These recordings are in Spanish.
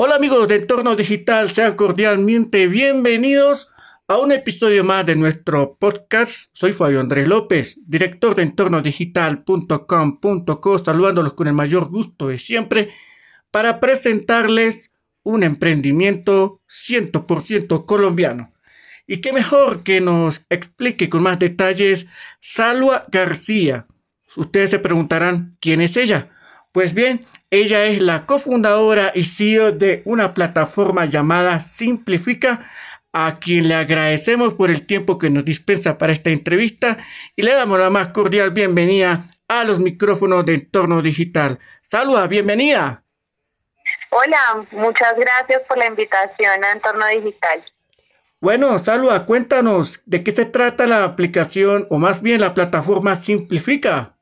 Hola amigos de Entorno Digital, sean cordialmente bienvenidos a un episodio más de nuestro podcast. Soy Fabio Andrés López, director de entornodigital.com.co, saludándolos con el mayor gusto de siempre para presentarles un emprendimiento 100% colombiano. Y qué mejor que nos explique con más detalles Salua García. Ustedes se preguntarán, ¿quién es ella? Pues bien, ella es la cofundadora y CEO de una plataforma llamada Simplifica, a quien le agradecemos por el tiempo que nos dispensa para esta entrevista y le damos la más cordial bienvenida a los micrófonos de Entorno Digital. Saluda, bienvenida. Hola, muchas gracias por la invitación a Entorno Digital. Bueno, Salua, cuéntanos de qué se trata la aplicación o más bien la plataforma Simplifica.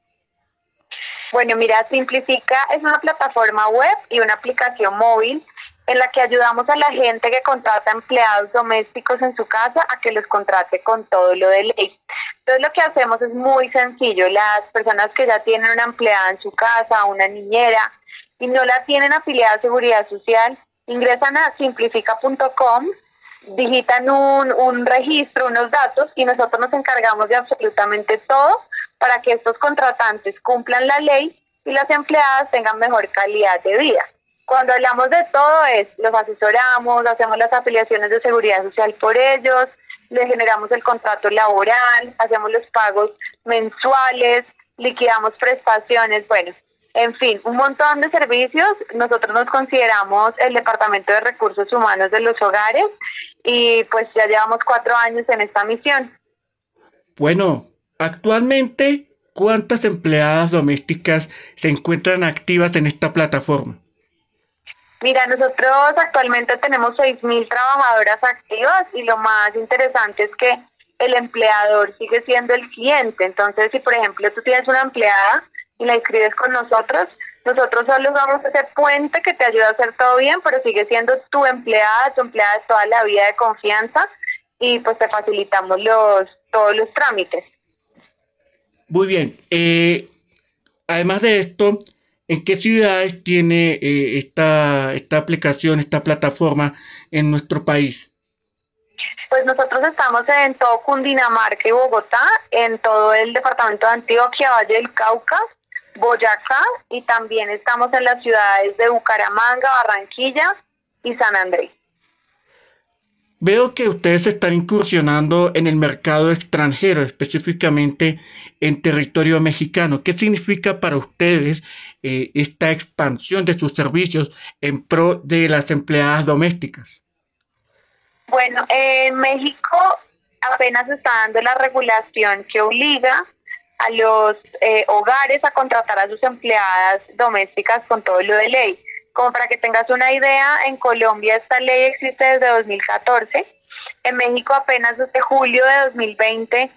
Bueno, mira, Simplifica es una plataforma web y una aplicación móvil en la que ayudamos a la gente que contrata empleados domésticos en su casa a que los contrate con todo lo de ley. Entonces lo que hacemos es muy sencillo. Las personas que ya tienen una empleada en su casa, una niñera, y no la tienen afiliada a Seguridad Social, ingresan a simplifica.com, digitan un, un registro, unos datos, y nosotros nos encargamos de absolutamente todo para que estos contratantes cumplan la ley y las empleadas tengan mejor calidad de vida. Cuando hablamos de todo es, los asesoramos, hacemos las afiliaciones de seguridad social por ellos, les generamos el contrato laboral, hacemos los pagos mensuales, liquidamos prestaciones, bueno, en fin, un montón de servicios. Nosotros nos consideramos el Departamento de Recursos Humanos de los Hogares y pues ya llevamos cuatro años en esta misión. Bueno, Actualmente, ¿cuántas empleadas domésticas se encuentran activas en esta plataforma? Mira, nosotros actualmente tenemos 6.000 trabajadoras activas y lo más interesante es que el empleador sigue siendo el cliente. Entonces, si por ejemplo tú tienes una empleada y la inscribes con nosotros, nosotros solo damos ese puente que te ayuda a hacer todo bien, pero sigue siendo tu empleada, tu empleada de toda la vida de confianza y pues te facilitamos los todos los trámites. Muy bien. Eh, además de esto, ¿en qué ciudades tiene eh, esta, esta aplicación, esta plataforma en nuestro país? Pues nosotros estamos en todo Cundinamarca y Bogotá, en todo el departamento de Antioquia, Valle del Cauca, Boyacá y también estamos en las ciudades de Bucaramanga, Barranquilla y San Andrés. Veo que ustedes están incursionando en el mercado extranjero, específicamente en territorio mexicano. ¿Qué significa para ustedes eh, esta expansión de sus servicios en pro de las empleadas domésticas? Bueno, en México apenas está dando la regulación que obliga a los eh, hogares a contratar a sus empleadas domésticas con todo lo de ley. Como para que tengas una idea, en Colombia esta ley existe desde 2014. En México apenas desde julio de 2020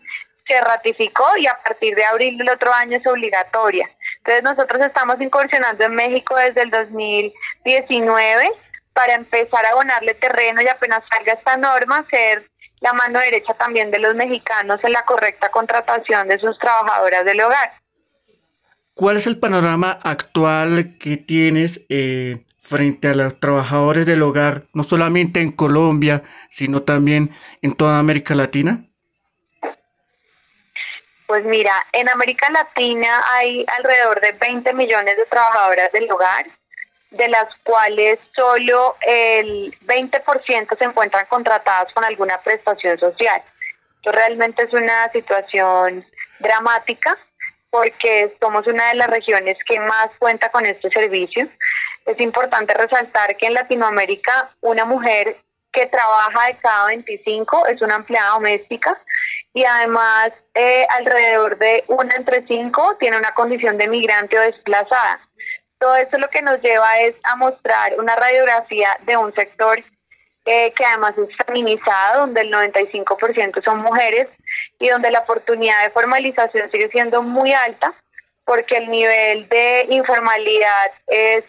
se ratificó y a partir de abril del otro año es obligatoria. Entonces nosotros estamos incursionando en México desde el 2019 para empezar a abonarle terreno y apenas salga esta norma ser la mano derecha también de los mexicanos en la correcta contratación de sus trabajadoras del hogar. ¿Cuál es el panorama actual que tienes eh, frente a los trabajadores del hogar, no solamente en Colombia, sino también en toda América Latina? Pues mira, en América Latina hay alrededor de 20 millones de trabajadoras del hogar, de las cuales solo el 20% se encuentran contratadas con alguna prestación social. Esto realmente es una situación dramática porque somos una de las regiones que más cuenta con este servicio. Es importante resaltar que en Latinoamérica una mujer que trabaja de cada 25 es una empleada doméstica y además eh, alrededor de una entre cinco tiene una condición de migrante o desplazada. Todo esto lo que nos lleva es a mostrar una radiografía de un sector eh, que además es feminizado, donde el 95% son mujeres y donde la oportunidad de formalización sigue siendo muy alta porque el nivel de informalidad es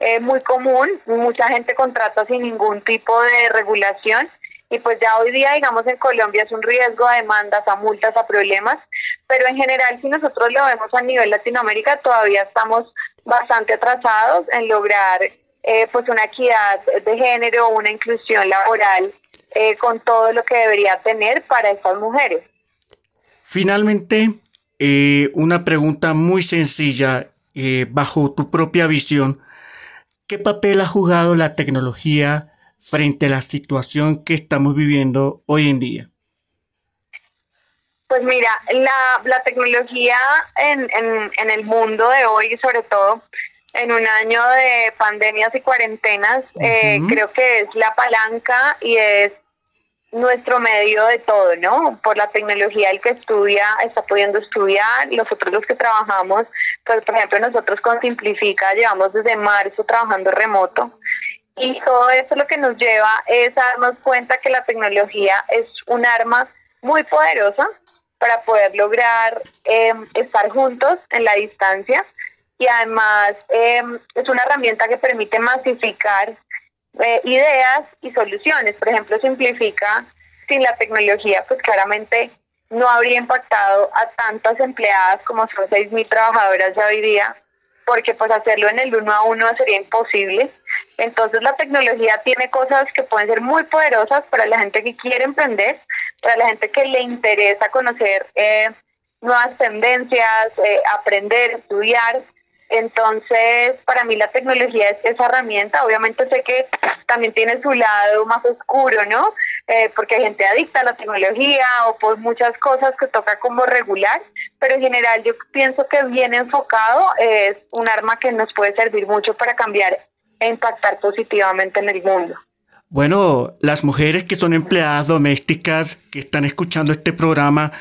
eh, muy común, mucha gente contrata sin ningún tipo de regulación y pues ya hoy día, digamos, en Colombia es un riesgo a demandas, a multas, a problemas, pero en general si nosotros lo vemos a nivel Latinoamérica todavía estamos bastante atrasados en lograr eh, pues una equidad de género, una inclusión laboral eh, con todo lo que debería tener para estas mujeres. Finalmente, eh, una pregunta muy sencilla, bajo tu propia visión, ¿qué papel ha jugado la tecnología frente a la situación que estamos viviendo hoy en día? Pues mira, la, la tecnología en, en, en el mundo de hoy, sobre todo, en un año de pandemias y cuarentenas, eh, creo que es la palanca y es nuestro medio de todo, ¿no? Por la tecnología el que estudia está pudiendo estudiar, nosotros los que trabajamos, pues por ejemplo nosotros con Simplifica llevamos desde marzo trabajando remoto y todo eso lo que nos lleva es a darnos cuenta que la tecnología es un arma muy poderosa para poder lograr eh, estar juntos en la distancia y además em, es una herramienta que permite masificar eh, ideas y soluciones. Por ejemplo, simplifica sin la tecnología, pues claramente no habría impactado a tantas empleadas como son 6.000 trabajadoras ya hoy día, porque pues hacerlo en el uno a uno sería imposible. Entonces la tecnología tiene cosas que pueden ser muy poderosas para la gente que quiere emprender, para la gente que le interesa conocer eh, nuevas tendencias, eh, aprender, estudiar, entonces, para mí la tecnología es esa herramienta. Obviamente sé que también tiene su lado más oscuro, ¿no? Eh, porque hay gente adicta a la tecnología o por muchas cosas que toca como regular, pero en general yo pienso que bien enfocado es un arma que nos puede servir mucho para cambiar e impactar positivamente en el mundo. Bueno, las mujeres que son empleadas domésticas que están escuchando este programa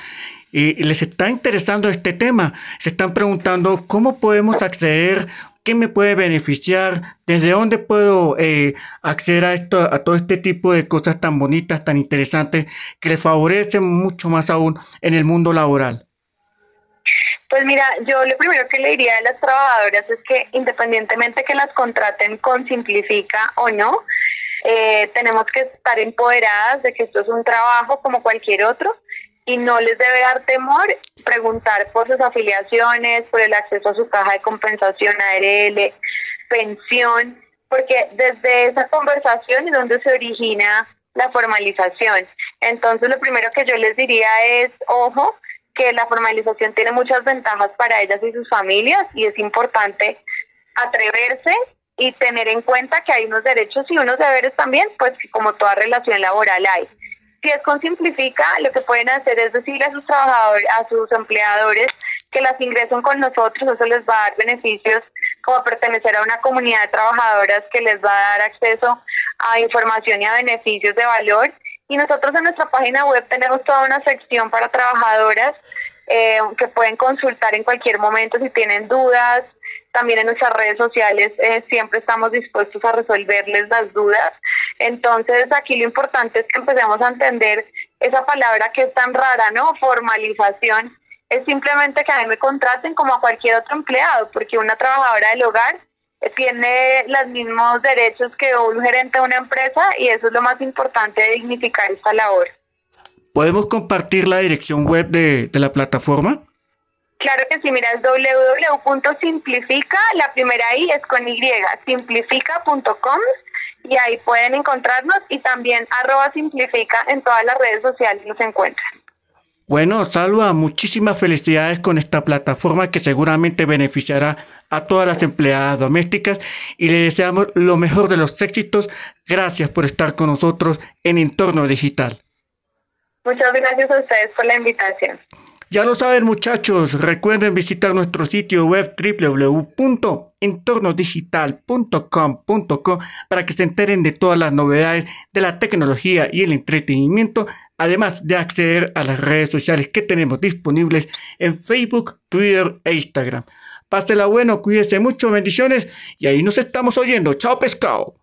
y les está interesando este tema. Se están preguntando cómo podemos acceder, qué me puede beneficiar, desde dónde puedo eh, acceder a, esto, a todo este tipo de cosas tan bonitas, tan interesantes, que les favorecen mucho más aún en el mundo laboral. Pues mira, yo lo primero que le diría a las trabajadoras es que independientemente que las contraten con Simplifica o no, eh, tenemos que estar empoderadas de que esto es un trabajo como cualquier otro y no les debe dar temor preguntar por sus afiliaciones, por el acceso a su caja de compensación, ARL, pensión, porque desde esa conversación es donde se origina la formalización. Entonces, lo primero que yo les diría es, ojo, que la formalización tiene muchas ventajas para ellas y sus familias y es importante atreverse y tener en cuenta que hay unos derechos y unos deberes también, pues que como toda relación laboral hay. Si es con Simplifica, lo que pueden hacer es decirle a sus trabajadores, a sus empleadores que las ingresen con nosotros, eso les va a dar beneficios como pertenecer a una comunidad de trabajadoras que les va a dar acceso a información y a beneficios de valor. Y nosotros en nuestra página web tenemos toda una sección para trabajadoras eh, que pueden consultar en cualquier momento si tienen dudas, también en nuestras redes sociales eh, siempre estamos dispuestos a resolverles las dudas. Entonces aquí lo importante es que empecemos a entender esa palabra que es tan rara, ¿no? Formalización. Es simplemente que a mí me contraten como a cualquier otro empleado, porque una trabajadora del hogar tiene los mismos derechos que un gerente de una empresa y eso es lo más importante de dignificar esta labor. ¿Podemos compartir la dirección web de, de la plataforma? Claro que sí, mira, es www.simplifica, la primera I es con Y, simplifica.com y ahí pueden encontrarnos y también arroba simplifica en todas las redes sociales nos encuentran. Bueno, Salva, muchísimas felicidades con esta plataforma que seguramente beneficiará a todas las empleadas domésticas y le deseamos lo mejor de los éxitos. Gracias por estar con nosotros en Entorno Digital. Muchas gracias a ustedes por la invitación. Ya lo saben muchachos, recuerden visitar nuestro sitio web www.entornodigital.com.co para que se enteren de todas las novedades de la tecnología y el entretenimiento, además de acceder a las redes sociales que tenemos disponibles en Facebook, Twitter e Instagram. Pásela bueno, cuídense mucho, bendiciones y ahí nos estamos oyendo. Chao pescado.